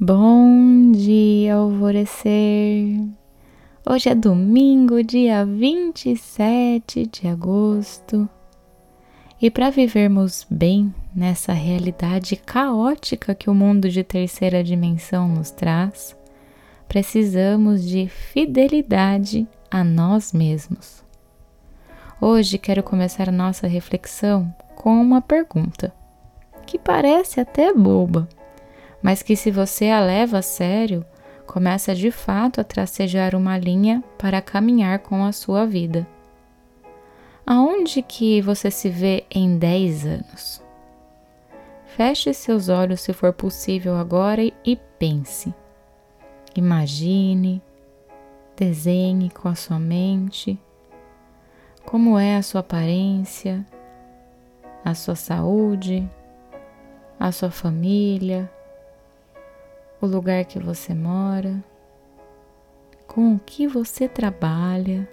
Bom dia, alvorecer! Hoje é domingo, dia 27 de agosto. E para vivermos bem nessa realidade caótica que o mundo de terceira dimensão nos traz, precisamos de fidelidade a nós mesmos. Hoje quero começar nossa reflexão com uma pergunta que parece até boba mas que se você a leva a sério, começa de fato a tracejar uma linha para caminhar com a sua vida. Aonde que você se vê em 10 anos? Feche seus olhos se for possível agora e pense. Imagine, desenhe com a sua mente como é a sua aparência, a sua saúde, a sua família, o lugar que você mora, com o que você trabalha.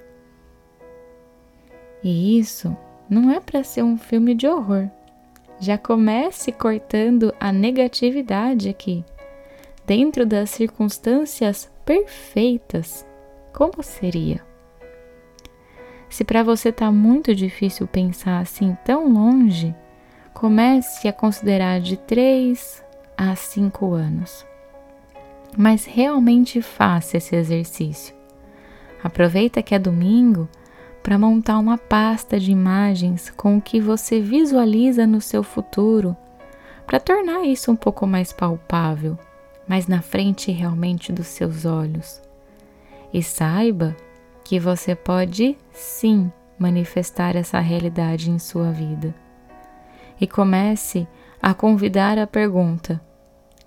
E isso não é para ser um filme de horror. Já comece cortando a negatividade aqui. Dentro das circunstâncias perfeitas, como seria? Se para você está muito difícil pensar assim tão longe, comece a considerar de 3 a 5 anos mas realmente faça esse exercício. Aproveita que é domingo para montar uma pasta de imagens com o que você visualiza no seu futuro, para tornar isso um pouco mais palpável, mais na frente realmente dos seus olhos. E saiba que você pode sim manifestar essa realidade em sua vida. E comece a convidar a pergunta: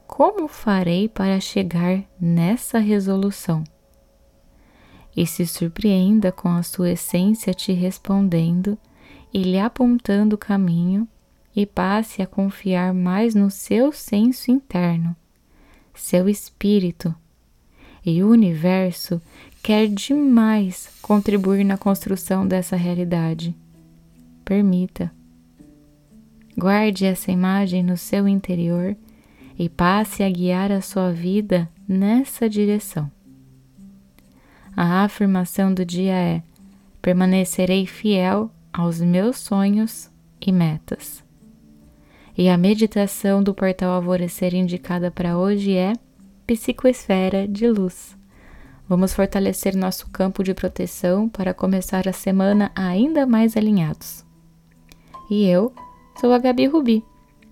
como farei para chegar nessa resolução? E se surpreenda com a sua essência te respondendo e lhe apontando o caminho, e passe a confiar mais no seu senso interno, seu espírito. E o universo quer demais contribuir na construção dessa realidade. Permita. Guarde essa imagem no seu interior e passe a guiar a sua vida nessa direção. A afirmação do dia é: permanecerei fiel aos meus sonhos e metas. E a meditação do portal Alvorecer indicada para hoje é Psicoesfera de Luz. Vamos fortalecer nosso campo de proteção para começar a semana ainda mais alinhados. E eu sou a Gabi Rubi